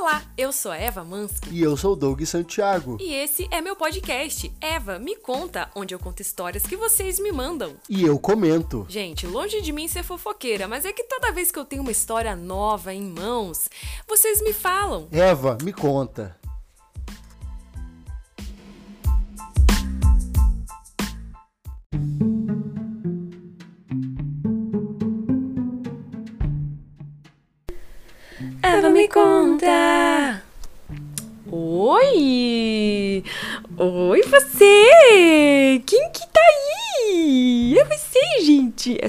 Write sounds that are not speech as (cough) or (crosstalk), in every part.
Olá, eu sou a Eva Mansky. E eu sou o Doug Santiago. E esse é meu podcast, Eva Me Conta, onde eu conto histórias que vocês me mandam. E eu comento. Gente, longe de mim ser fofoqueira, mas é que toda vez que eu tenho uma história nova em mãos, vocês me falam. Eva, me conta.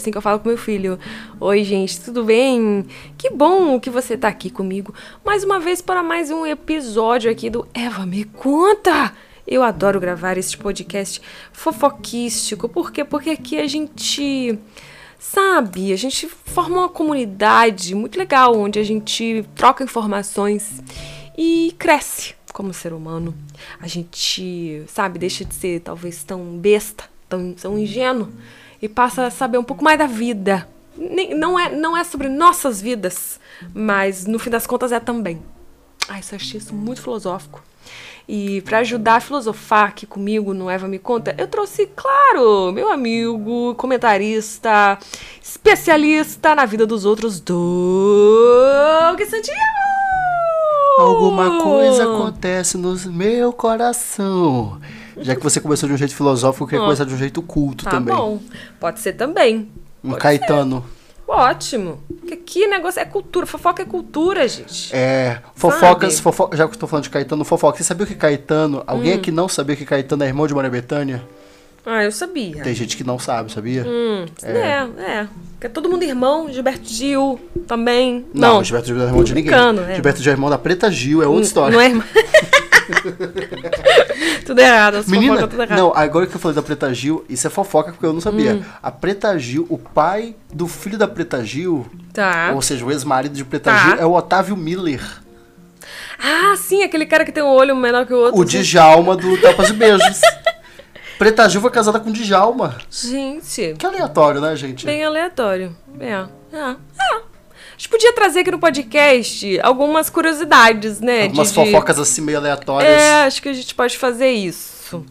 Assim que eu falo com meu filho. Oi, gente, tudo bem? Que bom que você tá aqui comigo mais uma vez para mais um episódio aqui do Eva Me Conta! Eu adoro gravar este podcast fofoquístico. Por quê? Porque aqui a gente sabe? A gente forma uma comunidade muito legal onde a gente troca informações e cresce como ser humano. A gente, sabe, deixa de ser talvez tão besta, tão, tão ingênuo e passa a saber um pouco mais da vida. Nem, não, é, não é sobre nossas vidas, mas no fim das contas é também. Ai, isso eu achei isso muito filosófico. E para ajudar a filosofar aqui comigo no Eva Me Conta, eu trouxe, claro, meu amigo, comentarista, especialista na vida dos outros, Doug Santiago! Alguma coisa acontece no meu coração. Já que você começou de um jeito filosófico, eu queria começar de um jeito culto Tá também. bom, pode ser também. Um Caetano. Ótimo. Porque aqui negócio é cultura, fofoca é cultura, gente. É, fofocas, fofo... já que eu tô falando de Caetano, fofoca. Você sabia que Caetano, alguém Hum. aqui não sabia que Caetano é irmão de Maria Bethânia? Ah, eu sabia. Tem gente que não sabe, sabia? Hum, é, é. Porque é todo mundo irmão, Gilberto Gil também. Não, Não, Gilberto Gil não é irmão de ninguém. brincando, é. Gilberto Gil é irmão da Preta Gil, é outra história. Não é irmão. (laughs) (laughs) tudo errado, as Menina, fofocas tudo errado. não, agora que eu falei da Preta Gil, isso é fofoca porque eu não sabia. Hum. A Preta Gil, o pai do filho da Preta Gil, Tá. ou seja, o ex-marido de Preta Tá. Gil, é o Otávio Miller. Ah, sim, aquele cara que tem um olho menor que o outro. O Djalma do Tapas e Beijos. (laughs) Preta Gil foi casada com Djalma. Gente, Que aleatório, né, gente? bem aleatório. É, é, é. A gente podia trazer aqui no podcast algumas curiosidades, né? Algumas de- de- fofocas assim meio aleatórias. É, acho que a gente pode fazer isso.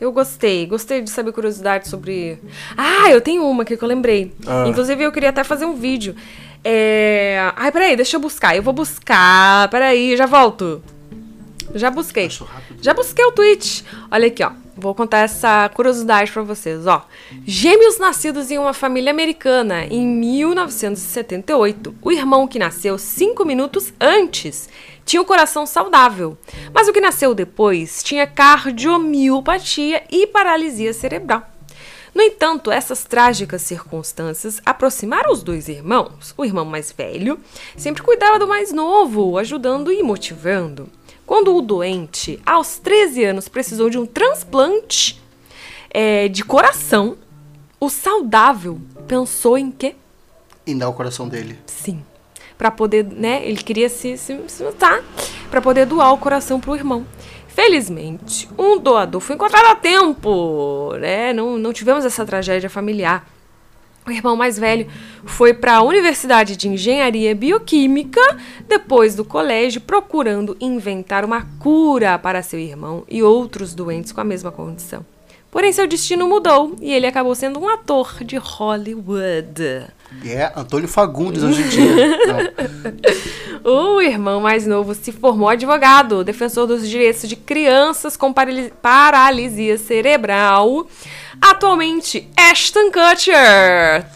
Eu gostei, gostei de saber curiosidades sobre. Ah, eu tenho uma aqui que eu lembrei. Ah. Inclusive, eu queria até fazer um vídeo. É... Ai, peraí, deixa eu buscar. Eu vou buscar. Peraí, já volto. Já busquei. Já busquei o tweet. Olha aqui, ó. Vou contar essa curiosidade pra vocês, ó. Gêmeos nascidos em uma família americana em 1978. O irmão que nasceu cinco minutos antes tinha um coração saudável, mas o que nasceu depois tinha cardiomiopatia e paralisia cerebral. No entanto, essas trágicas circunstâncias aproximaram os dois irmãos. O irmão mais velho sempre cuidava do mais novo, ajudando e motivando. Quando o doente, aos 13 anos, precisou de um transplante é, de coração, o saudável pensou em quê? E dá o coração dele. Sim. Pra poder, né? Ele queria se, se, se matar pra poder doar o coração pro irmão. Felizmente, um doador foi encontrado a tempo, né? Não, não tivemos essa tragédia familiar. O irmão mais velho foi para a Universidade de Engenharia Bioquímica depois do colégio, procurando inventar uma cura para seu irmão e outros doentes com a mesma condição. Porém, seu destino mudou e ele acabou sendo um ator de Hollywood. É Antônio Fagundes hoje em dia. (laughs) O irmão mais novo se formou advogado, defensor dos direitos de crianças com parali- paralisia cerebral. Atualmente, Ashton Kutcher.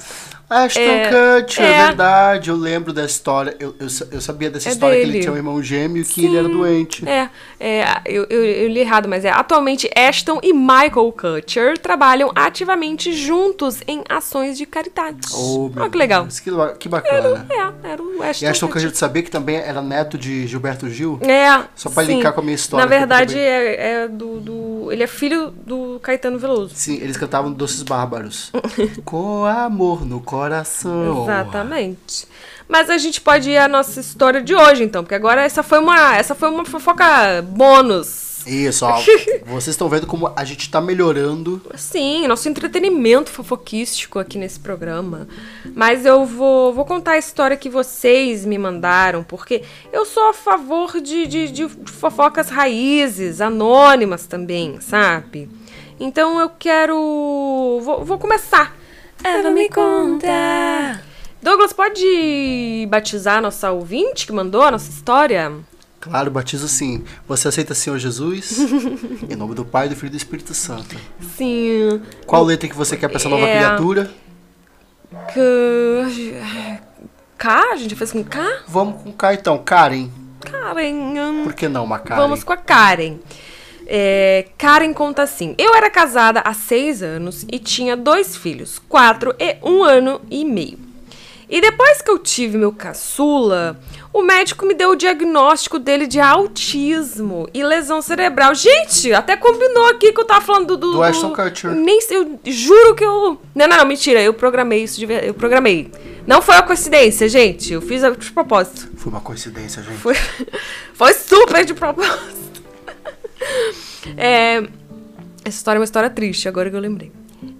Ashton É, Kutcher, é. é verdade. Eu lembro da história. Eu, eu, eu sabia dessa É história que dele. ele tinha um irmão gêmeo e que ele era doente. É, é eu, eu, eu li errado, mas é. Atualmente, Ashton e Michael Kutcher trabalham ativamente juntos em ações de caridade. Oh, Olha que legal. Deus, que, que bacana. É, era o Ashton, E Ashton Kutcher. Sabia que também era neto de Gilberto Gil? É. Só pra sim. linkar com a minha história, Na que verdade, é, é do, do. Ele é filho do Caetano Veloso. Sim, eles cantavam Doces Bárbaros. (laughs) com amor no coração. Exatamente. Mas a gente pode ir à nossa história de hoje, então, porque agora essa foi uma, essa foi uma fofoca bônus. Isso, ó. (laughs) Vocês estão vendo como a gente tá melhorando. Sim, nosso entretenimento fofoquístico aqui nesse programa. Mas eu vou, vou contar a história que vocês me mandaram, porque eu sou a favor de, de, de fofocas raízes, anônimas também, sabe? Então eu quero. Vou, vou começar. Eva me conta. Douglas, pode batizar a nossa ouvinte que mandou a nossa história? Claro, batizo sim. Você aceita Senhor Jesus? (laughs) em nome do Pai, do Filho e do Espírito Santo. Sim. Qual letra que você quer pra essa nova É. criatura? Que... K? A gente fez com K? Vamos com K então. Karen. Karen. Por que não, uma Karen? Vamos com a Karen. É, Karen conta assim: Eu era casada há seis anos e tinha dois filhos, quatro e um ano e meio. E depois que eu tive meu caçula, o médico me deu o diagnóstico dele de autismo e lesão cerebral. Gente, até combinou aqui que eu tava falando do. Do, Do Ashton Kutcher. Nem sei, eu juro que eu. Não, não, não, mentira, eu programei isso de ver- Eu programei. Não foi uma coincidência, gente. Eu fiz de propósito. Foi uma coincidência, gente. Foi, (laughs) foi super de propósito. (laughs) É, essa história é uma história triste, agora que eu lembrei.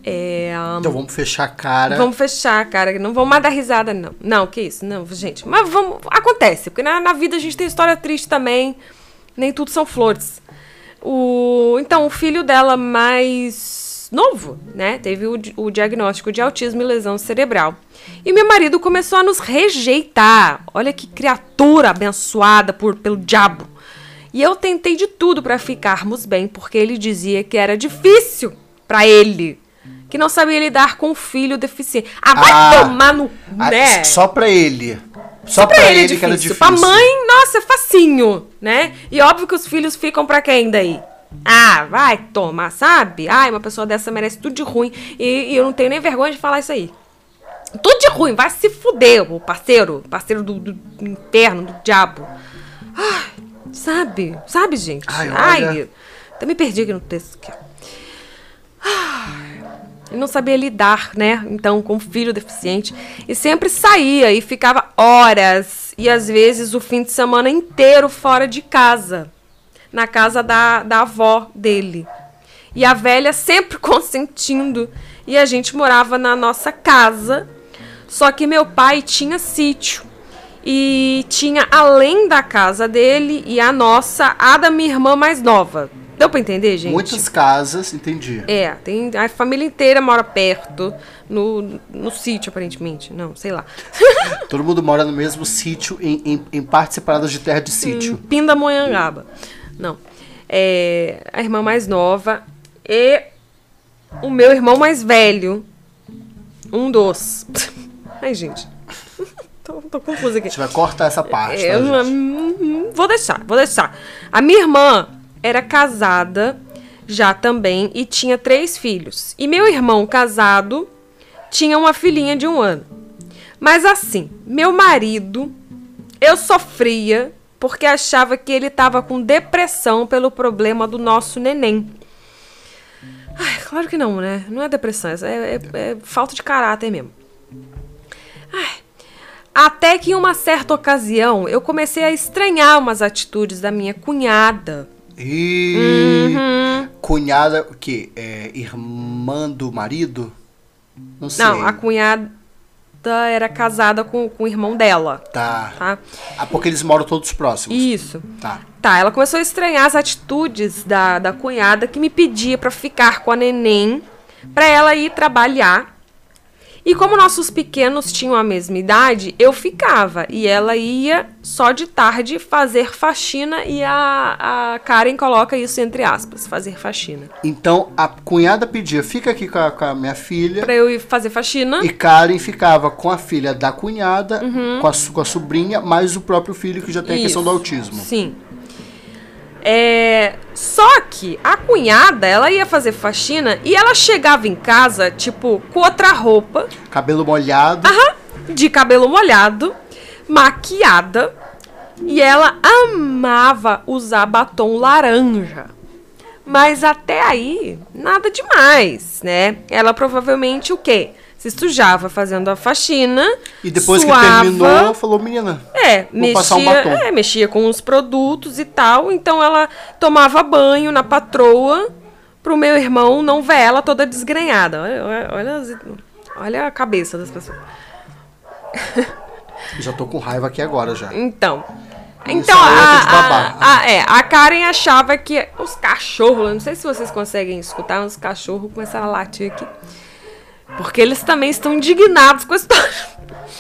É, um, Então vamos fechar a cara. Vamos fechar, cara. Não vamos mais dar risada, não. Não, que isso? Não, gente. Mas vamos. Acontece, porque na, na vida a gente tem história triste também. Nem tudo são flores. O, então, o filho dela mais novo, né? Teve o, o diagnóstico de autismo e lesão cerebral. E meu marido começou a nos rejeitar. Olha que criatura abençoada por, pelo diabo. E eu tentei de tudo pra ficarmos bem, porque ele dizia que era difícil pra ele. Que não sabia lidar com um filho deficiente. Ah, vai Ah, tomar no. Né? Só pra ele. Só, Pra ele é que era difícil. difícil. Pra mãe, nossa, é facinho, né? E óbvio que os filhos ficam pra quem daí? Ah, vai tomar, sabe? Ai, uma pessoa dessa merece tudo de ruim. E, e eu não tenho nem vergonha de falar isso aí. Tudo de ruim, vai se fuder, o parceiro. Parceiro do, do inferno, do diabo. Ai, sabe? Sabe, gente? Ai, Ai, até me perdi aqui no texto. Aqui. Ele não sabia lidar, né? Então, com o filho deficiente. E sempre saía e ficava horas e às vezes o fim de semana inteiro fora de casa. Na casa da, da avó dele. E a velha sempre (laughs) consentindo. E a gente morava na nossa casa. Só que meu pai tinha sítio. E tinha, além da casa dele e a nossa, a da minha irmã mais nova. Deu pra entender, gente? Muitas casas, entendi. É, tem a família inteira mora perto, no, no sítio, aparentemente. Não, sei lá. (laughs) Todo mundo mora no mesmo sítio, em, em, em partes separadas de terra de sítio. Pindamonhangaba. Não. É, a irmã mais nova e o meu irmão mais velho. Um dos. (laughs) Ai, gente. Tô, tô confusa A aqui. gente vai cortar essa parte, É, tá, hum, vou deixar, vou deixar. A minha irmã era casada já também e tinha três filhos. E meu irmão casado tinha uma filhinha de um ano. Mas assim, meu marido, eu sofria porque achava que ele estava com depressão pelo problema do nosso neném. Ai, claro que não, né? Não é depressão, é, é- é falta de caráter mesmo. Até que em uma certa ocasião eu comecei a estranhar umas atitudes da minha cunhada. E Uhum. cunhada, o quê? É, irmã do marido? Não sei. Não, a cunhada era casada com, com o irmão dela, Tá. tá? Ah, porque eles moram todos próximos. Isso. Tá. Tá, ela começou a estranhar as atitudes da, da cunhada que me pedia pra ficar com a neném, pra ela ir trabalhar. E como nossos pequenos tinham a mesma idade, eu ficava. E ela ia só de tarde fazer faxina e a, a Karen coloca isso entre aspas, fazer faxina. Então a cunhada pedia, fica aqui com a, com a minha filha. Pra eu ir fazer faxina. E Karen ficava com a filha da cunhada, Uhum. com, a, com a sobrinha, mais o próprio filho que já tem a questão Isso. do autismo. Sim. É, só que a cunhada, ela ia fazer faxina e ela chegava em casa, tipo, com outra roupa, Cabelo molhado. aham, de cabelo molhado, maquiada, e ela amava usar batom laranja. Mas até aí, nada demais, né? Ela provavelmente o quê? Se sujava fazendo a faxina. E depois suava, que terminou, falou, menina. É, um mexia, batom. é, mexia com os produtos e tal. Então ela tomava banho na patroa pro meu irmão não ver ela toda desgrenhada. Olha, olha, olha, as- olha a cabeça das pessoas. (laughs) Já tô com raiva aqui agora já. Então. Então, é a, a, a- é, a Karen achava que os cachorros, não sei se vocês conseguem escutar, os cachorros começaram a latir aqui. Porque eles também estão indignados com a história.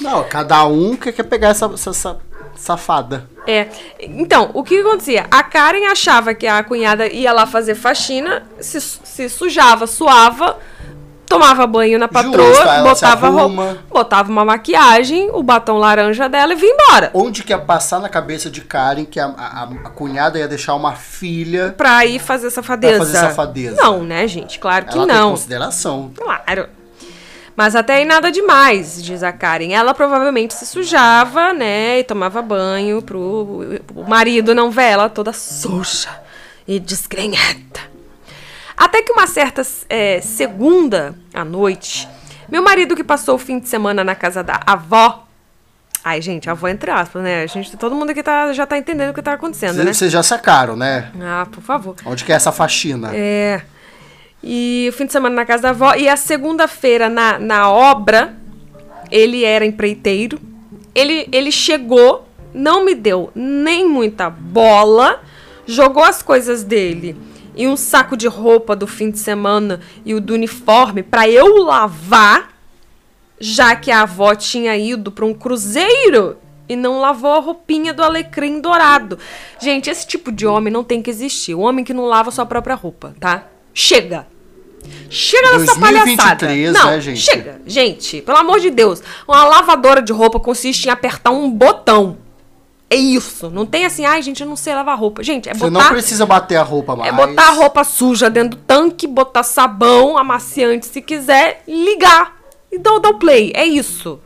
Não, cada um que quer pegar essa, essa- safada. É. Então, o que acontecia? A Karen achava que a cunhada ia lá fazer faxina, se, se sujava, suava, tomava banho na patroa, se botava roupa, botava uma maquiagem, o batom laranja dela e vinha embora. Onde que ia passar na cabeça de Karen que a, a- a cunhada ia deixar uma filha Pra ir fazer safadeza. Pra fazer safadeza. Não, né, gente? Claro que ela tem não. consideração. Claro. Mas até aí nada demais, diz a Karen. Ela provavelmente se sujava, né? E tomava banho pro o marido não ver ela toda suja e desgrenhada. Até que uma certa é, segunda à noite, meu marido que passou o fim de semana na casa da avó. Ai, gente, avó entre aspas, né? A gente, todo mundo aqui tá, já tá entendendo o que tá acontecendo, né? Vocês já sacaram, né? Ah, por favor. Onde que é essa faxina? É. E o fim de semana na casa da avó. E a segunda-feira na, na obra, ele era empreiteiro. Ele, ele chegou, não me deu nem muita bola, jogou as coisas dele e um saco de roupa do fim de semana e o do uniforme pra eu lavar, já que a avó tinha ido pra um cruzeiro e não lavou a roupinha do alecrim dourado. Gente, esse tipo de homem não tem que existir. O homem que não lava sua própria roupa, tá? Chega! Chega dessa 2023, palhaçada. Não, né, gente? chega. Gente, pelo amor de Deus. Uma lavadora de roupa consiste em apertar um botão. É isso. Não tem assim, ai, gente, eu não sei lavar roupa. Gente, é Você botar... não precisa bater a roupa mais. É botar a roupa suja dentro do tanque, botar sabão, amaciante se quiser, ligar e dar, o- dar o play. É isso.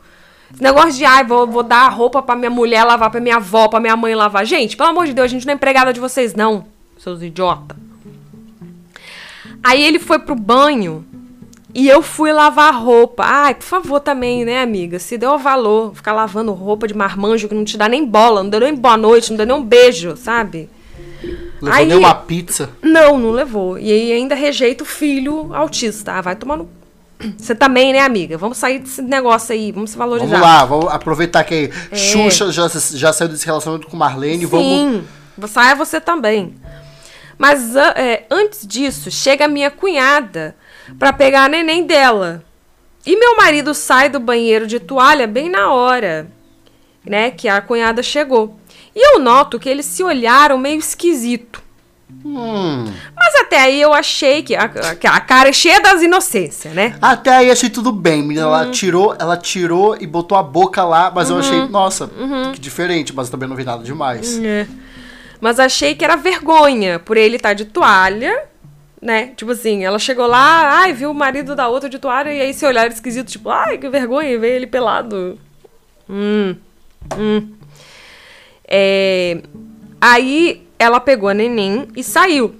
Esse negócio de, ai, vou, vou dar a roupa pra minha mulher lavar, pra minha avó, pra minha mãe lavar. Gente, pelo amor de Deus, a gente não é empregada de vocês, não, seus idiota. Aí ele foi pro banho e eu fui lavar a roupa. Ai, por favor também, né, amiga? Se deu valor ficar lavando roupa de marmanjo que não te dá nem bola, não deu nem boa noite, não deu nem um beijo, sabe? Levou Aí- nem uma pizza. Não, não levou. E aí ainda rejeita o filho autista. Ah, vai tomar no. Você também, né, amiga? Vamos sair desse negócio aí, vamos se valorizar. Vamos lá, vamos aproveitar que Xuxa já, já saiu desse relacionamento com Marlene. Vamos. Sim, saia você também. Mas é, antes disso, chega a minha cunhada pra pegar a neném dela. E meu marido sai do banheiro de toalha bem na hora, né, que a cunhada chegou. E eu noto que eles se olharam meio esquisito. Hum. Mas até aí eu achei que a, a cara é cheia das inocências, né? Até aí achei tudo bem, menina. Uhum. Ela tirou, ela tirou e botou a boca lá, mas eu achei, nossa, que diferente, mas eu também não vi nada demais. É. Mas achei que era vergonha por ele estar de toalha, né? Tipo assim, ela chegou lá, ai, viu o marido da outra de toalha, e aí se olhar esquisito, tipo, ai, que vergonha, e veio ele pelado. Hum. Hum. É, Aí ela pegou a neném e saiu.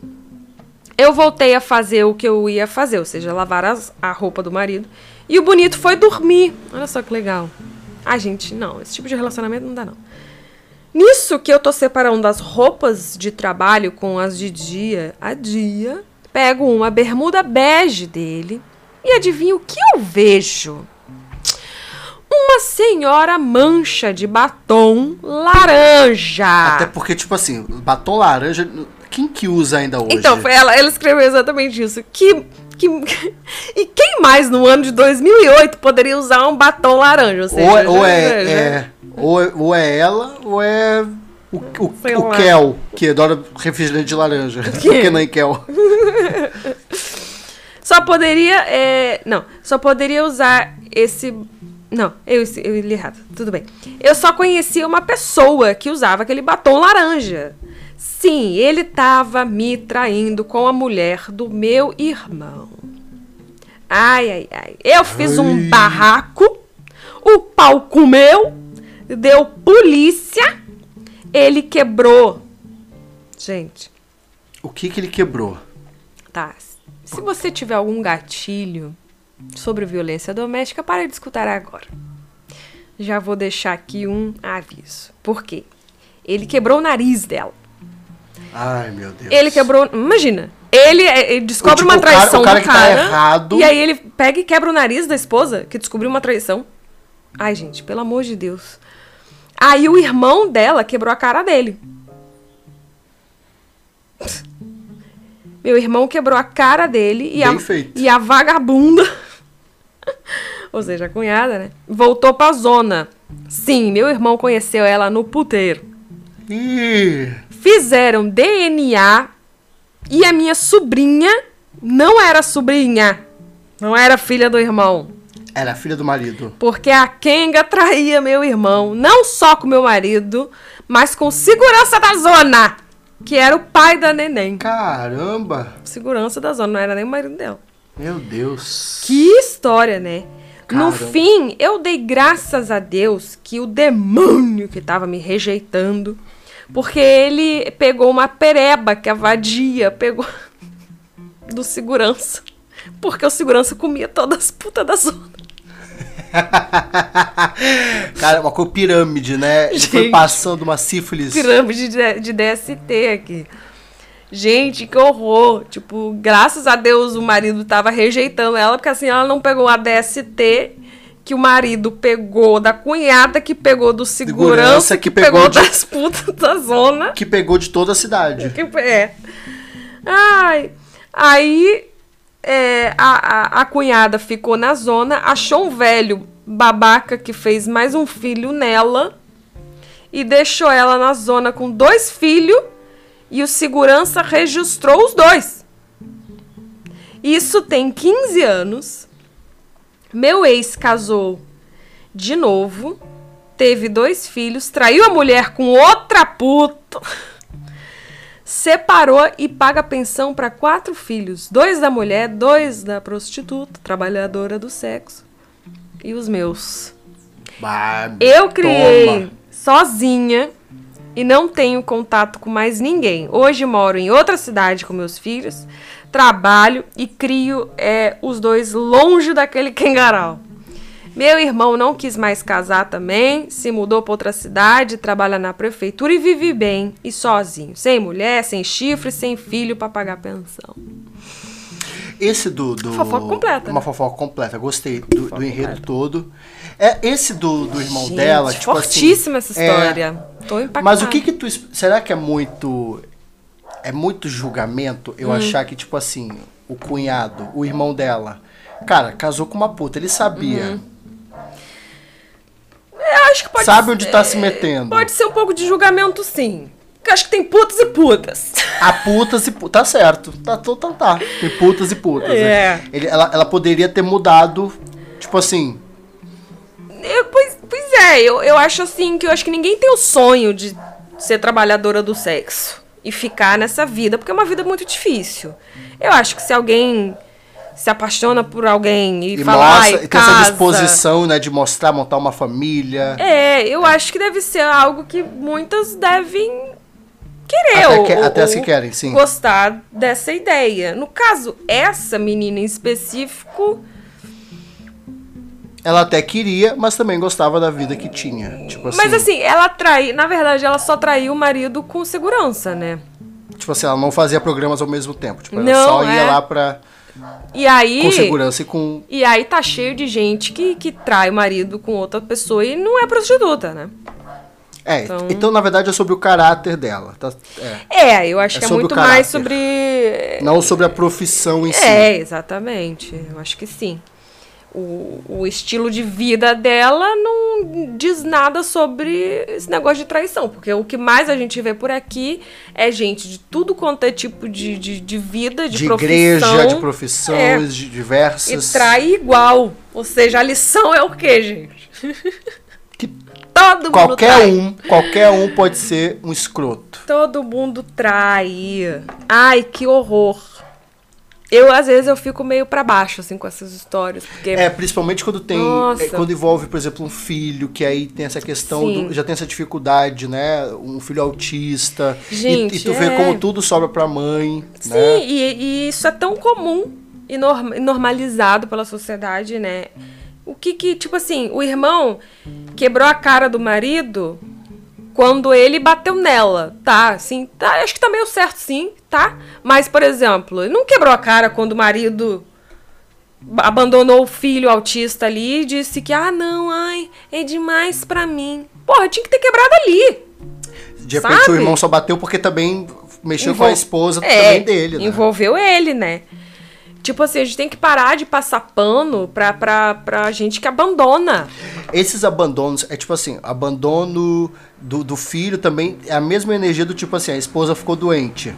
Eu voltei a fazer o que eu ia fazer, ou seja, lavar as- a roupa do marido. E o bonito foi dormir. Olha só que legal. Ai, gente, não, esse tipo de relacionamento não dá, não. Nisso que eu tô separando as roupas de trabalho com as de dia a dia, pego uma bermuda bege dele e adivinha o que eu vejo? Uma senhora mancha de batom laranja. Até porque, tipo assim, batom laranja, quem que usa ainda hoje? Então, ela, ela escreveu exatamente isso. Que, que, (laughs) e quem mais no ano de 2008 poderia usar um batom laranja? Ou, seja, ou, é- ou já- é, já- é- ou, é- ou é ela, ou é o, o, o. Kel, que adora refrigerante de laranja. Kenan (laughs) e Kel. (laughs) Só poderia. é, não, só poderia usar esse. Não, eu, eu li errado. Tudo bem. Eu só conhecia uma pessoa que usava aquele batom laranja. Sim, ele tava me traindo com a mulher do meu irmão. Ai, ai, ai. Eu fiz um Ai. barraco, o pau comeu, deu polícia, ele quebrou. Gente, O que que ele quebrou? Tá. Se você tiver algum gatilho, sobre violência doméstica, para de escutar agora. Já vou deixar aqui um aviso. Por quê? Ele quebrou o nariz dela. Ai, meu Deus. Ele quebrou. Imagina. Ele, ele descobre Tipo, uma o cara- traição o cara do tá cara. errado. E aí ele pega e quebra o nariz da esposa, que descobriu uma traição. Ai, gente, pelo amor de Deus. Aí o irmão dela quebrou a cara dele. Meu irmão quebrou a cara dele e, a, e a vagabunda, (laughs) ou seja, a cunhada, né? Voltou pra zona. Sim, meu irmão conheceu ela no puteiro. Ih, Fizeram DNA e a minha sobrinha não era sobrinha. Não era filha do irmão. era filha do marido. Porque a Kenga traía meu irmão, não só com meu marido, mas com segurança da zona, que era o pai da neném. Caramba! Segurança da zona, não era nem o marido dela. Meu Deus. Que história, né? No Caramba. fim, eu dei graças a Deus que o demônio que tava me rejeitando, porque ele pegou uma pereba que a vadia pegou do segurança. Porque o segurança comia todas as putas da zona. (laughs) Cara, uma pirâmide, né? Ele foi Gente. passando uma sífilis. pirâmide de, de DST aqui. Gente, que horror. Tipo, graças a Deus o marido tava rejeitando ela, porque assim ela não pegou a DST que o marido pegou da cunhada, que pegou do segurança, Segurança, que, que pegou, pegou de- das putas da zona. Que pegou de toda a cidade. Que, é. Ai. Aí é, a, a, a cunhada ficou na zona, achou um velho babaca que fez mais um filho nela e deixou ela na zona com dois filhos e o segurança registrou os dois. Isso tem 15 anos. Meu ex casou de novo, teve dois filhos, traiu a mulher com outra puta. Separou e paga pensão para quatro filhos: dois da mulher, dois da prostituta, trabalhadora do sexo, e os meus. Bah, Eu criei toma. sozinha e não tenho contato com mais ninguém. Hoje moro em outra cidade com meus filhos, trabalho e crio é, os dois longe daquele quengaral. Meu irmão não quis mais casar também, se mudou para outra cidade, trabalha na prefeitura e vive bem e sozinho, sem mulher, sem chifre, sem filho para pagar pensão. Esse do. do Fofoca completa, Uma né? fofoca completa. Gostei do, do enredo todo. É, esse do, do irmão Gente, dela, tipo fortíssima assim, essa é, história. Tô impactada. Mas o que que tu. Será que é muito. É muito julgamento Hum. eu achar que, tipo assim, o cunhado, o irmão dela, cara, casou com uma puta, ele sabia. Uhum. Eu acho que pode Sabe ser- onde tá se metendo. Pode ser um pouco de julgamento, sim. Porque acho que tem putas e putas. Há putas e putas. Tá certo. Tá, tá, tá, tá. Tem putas e putas. né? É. Ele, ela, ela poderia ter mudado, tipo assim. Eu- pois, pois é, eu, eu acho assim que eu acho que ninguém tem o sonho de ser trabalhadora do sexo e ficar nessa vida, porque é uma vida muito difícil. Eu acho que se alguém se apaixona por alguém e, E, fala, mostra, e tem essa casa", disposição, né, de mostrar, montar uma família. É, eu acho que deve ser algo que muitas devem querer Até ou, que- até ou as que querem, sim. gostar dessa ideia. No caso, essa menina em específico, Ela até queria, mas também gostava da vida que tinha. Tipo assim. mas assim, ela traiu, na verdade, ela só traiu o marido com segurança, né? Tipo assim, ela não fazia programas ao mesmo tempo. Tipo, ela Não, só ia é. lá pra. E aí Com segurança e com. E aí tá cheio de gente que, que trai o marido com outra pessoa e não é prostituta, né? É, Então- então, na verdade é sobre o caráter dela. Tá? É. É, eu acho É que é sobre o muito mais caráter. sobre Não sobre a profissão em si. É, exatamente. Eu acho que sim. O, o estilo de vida dela não diz nada sobre esse negócio de traição. Porque o que mais a gente vê por aqui é gente de tudo quanto é tipo de, de, de vida, de, De, profissão. igreja, de profissões É. de diversas. E trai igual. Ou seja, a lição é o quê, gente? Que Todo mundo qualquer trai. um, qualquer um pode ser um escroto. Todo mundo trai. Ai, que horror. Eu, às vezes, eu fico meio pra baixo, assim, com essas histórias. Porque É, principalmente quando tem. É, quando envolve, por exemplo, um filho, que aí tem essa questão, do- já tem essa dificuldade, né? Um filho autista. E- Gente, e, tu vê é. como tudo sobra pra mãe. Sim, né? e, e isso é tão comum. e norm- normalizado pela sociedade, né? O que que, tipo assim, o irmão quebrou a cara do marido quando ele bateu nela, tá? Assim, tá, acho que tá meio certo sim, tá? Mas, por exemplo, ele não quebrou a cara quando o marido abandonou o filho autista ali e disse que, ah, não, ai, é demais pra mim. Porra, tinha que ter quebrado ali. De repente Sabe? o irmão só bateu porque também mexeu com Envol- a esposa É, também dele, né? Envolveu ele, né? Tipo assim, a gente tem que parar de passar pano pra, pra, pra gente que abandona. Esses abandonos, é tipo assim, abandono do, do filho também é a mesma energia do tipo assim, a esposa ficou doente.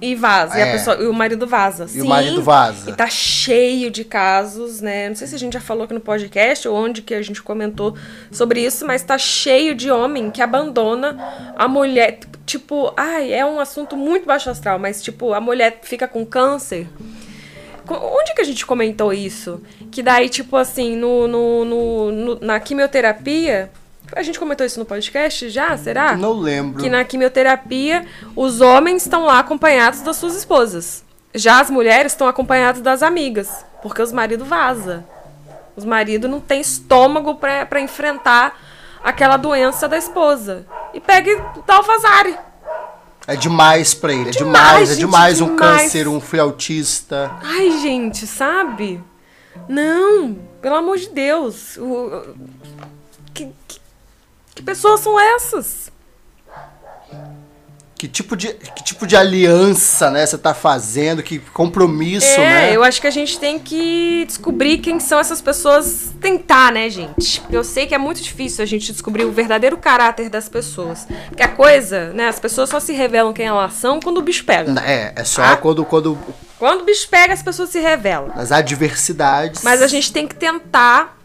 E vaza. E, a É. pessoa, e o marido vaza. E o marido vaza. E tá cheio de casos, né? Não sei se a gente já falou aqui no podcast ou onde que a gente comentou sobre isso, mas tá cheio de homem que abandona a mulher. Tipo, ai, é um assunto muito baixo astral, mas tipo, a mulher fica com câncer. Onde que a gente comentou isso? Que daí, tipo assim, no, no, no- no- na quimioterapia. A gente comentou isso no podcast já? Será? Não lembro. que na quimioterapia os homens estão lá acompanhados das suas esposas. Já as mulheres estão acompanhadas das amigas, porque os maridos vaza. Os maridos não têm estômago pra pra enfrentar aquela doença da esposa. E pega e dá o vazare. É demais pra ele, é Demais, demais, é gente, demais um demais. câncer, um filho autista. Ai, gente, sabe? Não, pelo amor de Deus. O- que, que, que pessoas são essas? Que tipo de, que tipo de aliança, né, você tá fazendo, que compromisso, É, né? eu acho que a gente tem que descobrir quem são essas pessoas. Tentar, né, gente? Eu sei que é muito difícil a gente descobrir o verdadeiro caráter das pessoas. Porque a coisa, né, as pessoas só se revelam quem elas são quando o bicho pega. É, é só Ah. quando, quando Quando o bicho pega, as pessoas se revelam. nas adversidades. Mas a gente tem que tentar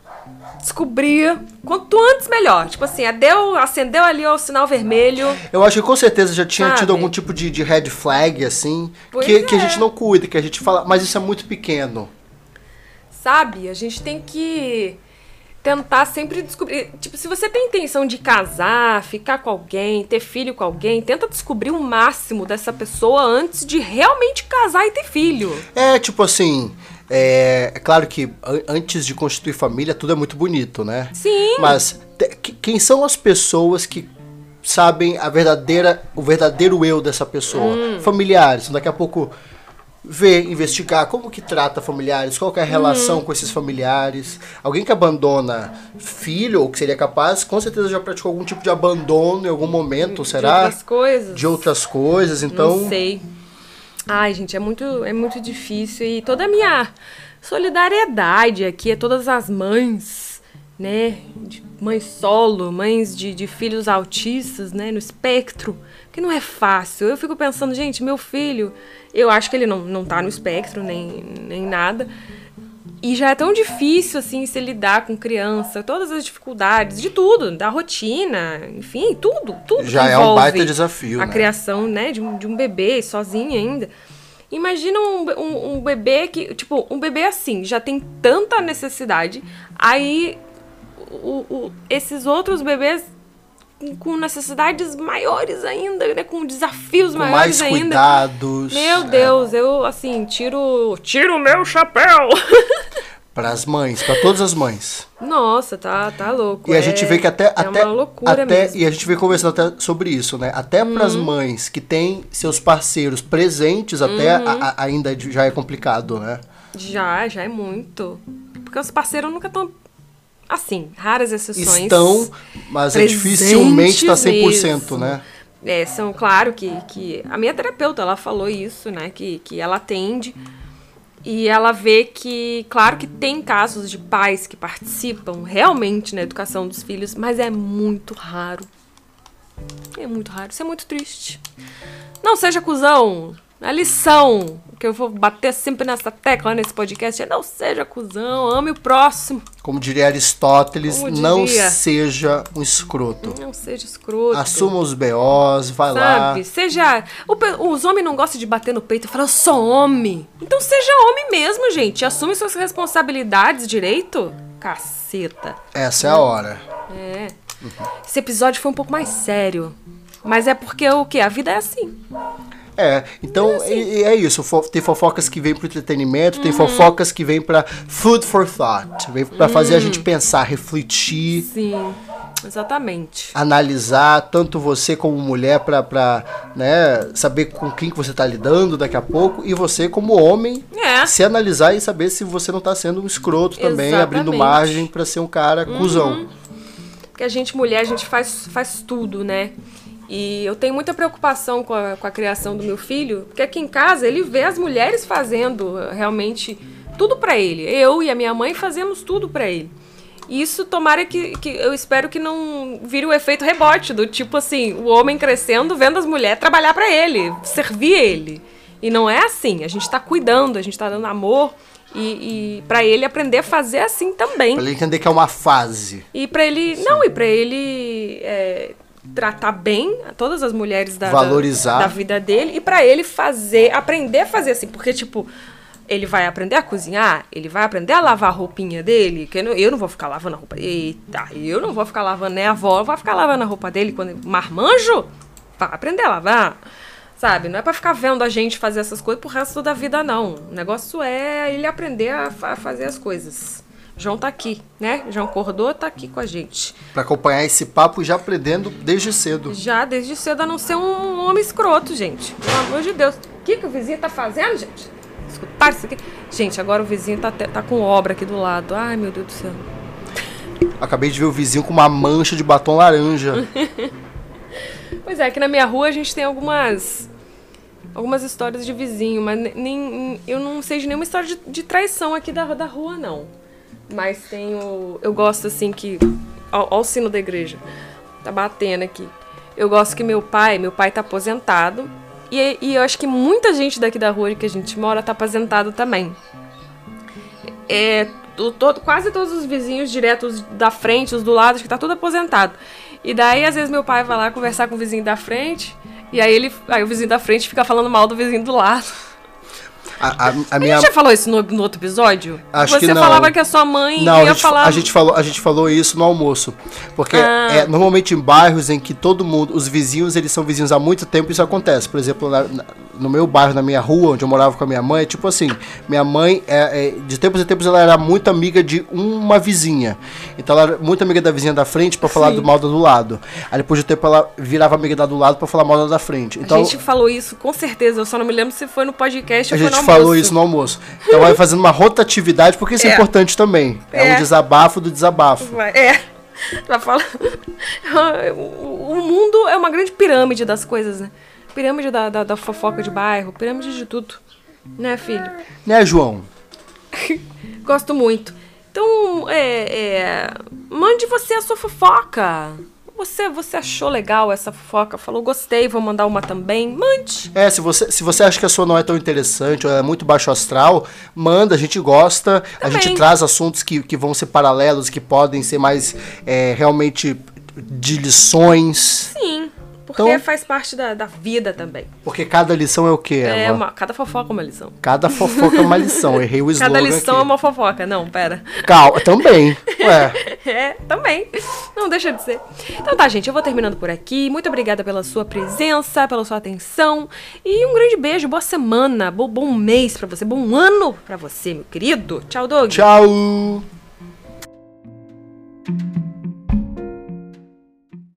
descobrir quanto antes melhor. Tipo assim, deu, acendeu ali o sinal vermelho. Eu acho que com certeza já tinha Sabe? tido algum tipo de, de red flag, assim, Pois que, que a é. gente não cuida, que a gente fala, mas isso é muito pequeno. Sabe? A gente tem que tentar sempre descobrir. Tipo, se você tem intenção de casar, ficar com alguém, ter filho com alguém, tenta descobrir o máximo dessa pessoa antes de realmente casar e ter filho. É, tipo assim, é, é claro que an- antes de constituir família tudo é muito bonito, né? Sim. Mas quem são as pessoas que sabem a verdadeira, o verdadeiro eu dessa pessoa? Hum. Familiares. Daqui a pouco ver, investigar como que trata familiares, qual que é a relação Uhum. com esses familiares. Alguém que abandona filho, ou que seria capaz, com certeza já praticou algum tipo de abandono em algum momento, será? De outras coisas. De outras coisas, então... Não sei. Ai, gente, é muito, é muito difícil. E toda a minha solidariedade aqui é todas as mães, né? De mães solo, mães de, de filhos autistas, né? No espectro. Que não é fácil. Eu fico pensando, gente, meu filho, eu acho que ele não, não tá no espectro, nem, nem nada. E já é tão difícil, assim, se lidar com criança, todas as dificuldades, de tudo, da rotina, enfim, tudo, tudo. Já é um baita desafio, A né? criação, né, de um, de um bebê sozinho ainda. Imagina um, um, um bebê que, tipo, um bebê assim, já tem tanta necessidade, aí o- o- esses outros bebês com- necessidades maiores ainda, né, com desafios Com maiores mais ainda. cuidados. Meu é, Deus, eu assim, tiro, tiro o meu chapéu. (laughs) Para as mães, para todas as mães. Nossa, tá, tá louco. E a é- gente vê que até. é até, uma loucura até mesmo. Uhum. E a gente vem conversando até sobre isso, né? Até para as mães que têm seus parceiros presentes, até Uhum. a- a- ainda já é complicado, né? Já, já é muito. Porque os parceiros nunca estão assim, raras exceções. Estão, mas é dificilmente tá 100%, mesmo. né? É, são claro que, que a minha terapeuta ela falou isso, né? Que, que ela atende e ela vê que, claro que tem casos de pais que participam realmente na educação dos filhos, mas é muito raro. É muito raro. Isso é muito triste. Não seja cuzão. A lição que eu vou bater sempre nessa tecla nesse podcast é não seja cuzão, ame o próximo. Como diria Aristóteles, Como não diria. seja um escroto. Não seja escroto. Assuma os BOs, vai lá. Sabe? Seja. o os homens não gostam de bater no peito e falar, eu sou homem. Então seja homem mesmo, gente. Assume suas responsabilidades direito. Caceta. Essa é a hora. É. Esse episódio foi um pouco mais sério. Mas é porque o quê? A vida é assim. É, então é, é isso. Fo- Tem fofocas que vêm pro entretenimento, tem fofocas que vêm pra food for thought. Vem pra fazer a gente pensar, refletir, Sim, exatamente. analisar, tanto você como mulher, pra, pra né, saber com quem que você tá lidando daqui a pouco, e você como homem, É. se analisar e saber se você não tá sendo um escroto também, Exatamente. abrindo margem pra ser um cara cuzão. Porque a gente, mulher, a gente faz, faz tudo, né? E eu tenho muita preocupação com a, com a criação do meu filho, porque aqui em casa ele vê as mulheres fazendo eh, realmente tudo pra ele. Eu e a minha mãe fazemos tudo pra ele. E isso tomara que, que eu espero que não vire o efeito rebote do tipo assim, o homem crescendo vendo as mulheres trabalhar pra ele, servir ele. E não é assim, a gente tá cuidando, a gente tá dando amor e, e para ele aprender a fazer assim também. Pra ele entender que é uma fase. E pra ele. Não, e pra ele é, tratar bem todas as mulheres da, da- Valorizar. da, vida dele. E pra ele fazer, aprender a fazer assim. Porque, tipo, ele vai aprender a cozinhar, ele vai aprender a lavar a roupinha dele. Que eu não, eu não vou ficar lavando a roupa. Eita, eu não vou ficar lavando, né? A avó vai ficar lavando a roupa dele quando. Marmanjo? Vai aprender a lavar. Sabe? Não é pra ficar vendo a gente fazer essas coisas pro resto da vida, não. O negócio é ele aprender a, a fazer as coisas. João tá aqui, né? João Cordô tá aqui com a gente. Pra acompanhar esse papo já aprendendo desde cedo. Já desde cedo a não ser um homem escroto, gente. Pelo amor de Deus. O que, que o vizinho tá fazendo, gente? Escutar isso aqui. Gente, agora o vizinho tá, tá com obra aqui do lado. Ai, meu Deus do céu. Acabei de ver o vizinho com uma mancha de batom laranja. (laughs) Pois é, aqui na minha rua a gente tem algumas algumas histórias de vizinho, mas ne- nem eu não sei de nenhuma história de, de traição aqui da, da rua, não. Mas tenho. Eu gosto assim que. Ó o sino da igreja. Tá batendo aqui. Eu gosto que meu pai, meu pai tá aposentado. E, e eu acho que muita gente daqui da rua que a gente mora tá aposentado também. É, to- todo- quase todos os vizinhos diretos da frente, os do lado, acho que tá tudo aposentado. E daí, às vezes, meu pai vai lá conversar com o vizinho da frente, e aí ele. Aí o vizinho da frente fica falando mal do vizinho do lado. A, a- a A minha. gente já falou isso no, no outro episódio? Acho Você que não. falava que a sua mãe Não, a ia gente, falar. a, gente falou, a gente falou isso no almoço. Porque Ah. é, normalmente em bairros em que todo mundo, os vizinhos, eles são vizinhos há muito tempo, isso acontece. Por exemplo, na- na- no meu bairro, na minha rua, onde eu morava com a minha mãe, é tipo assim, minha mãe, é, é, de tempos em tempos, ela era muito amiga de uma vizinha. Então ela era muito amiga da vizinha da frente pra falar Sim. do mal da do lado. Aí depois de tempo ela virava amiga da do lado pra falar mal da da frente. Então, a gente falou isso, com certeza. Eu só não me lembro se foi no podcast a ou foi falou isso no almoço. Então vai fazendo uma rotatividade, porque isso é, É. importante também. É, É. um desabafo do desabafo. É. Tá falando. O (laughs) o mundo é uma grande pirâmide das coisas, né? Pirâmide da, da, da fofoca de bairro, pirâmide de tudo. Né, filho? Né, João? (laughs) Gosto muito. Então, é, é, mande você a sua fofoca. Você, você achou legal essa fofoca? Falou, gostei, vou mandar uma também. Mande. É, se você, se você acha que a sua não é tão interessante ou é muito baixo astral, manda, a gente gosta. A Também. gente traz assuntos que, que vão ser paralelos, que podem ser mais é, realmente de lições. Sim, porque Então- faz parte da, da vida também. Porque cada lição é o quê, É uma, cada fofoca é uma lição. Cada fofoca é uma lição. Errei o (laughs) slogan Cada lição aqui. é uma fofoca. Não, pera. Calma, também. Ué, (laughs) É, também. Não deixa de ser. Então tá, gente, eu vou terminando por aqui. Muito obrigada pela sua presença, pela sua atenção. E um grande beijo, boa semana, bom, bom mês pra você, bom ano pra você, meu querido. Tchau, Doug. tchau.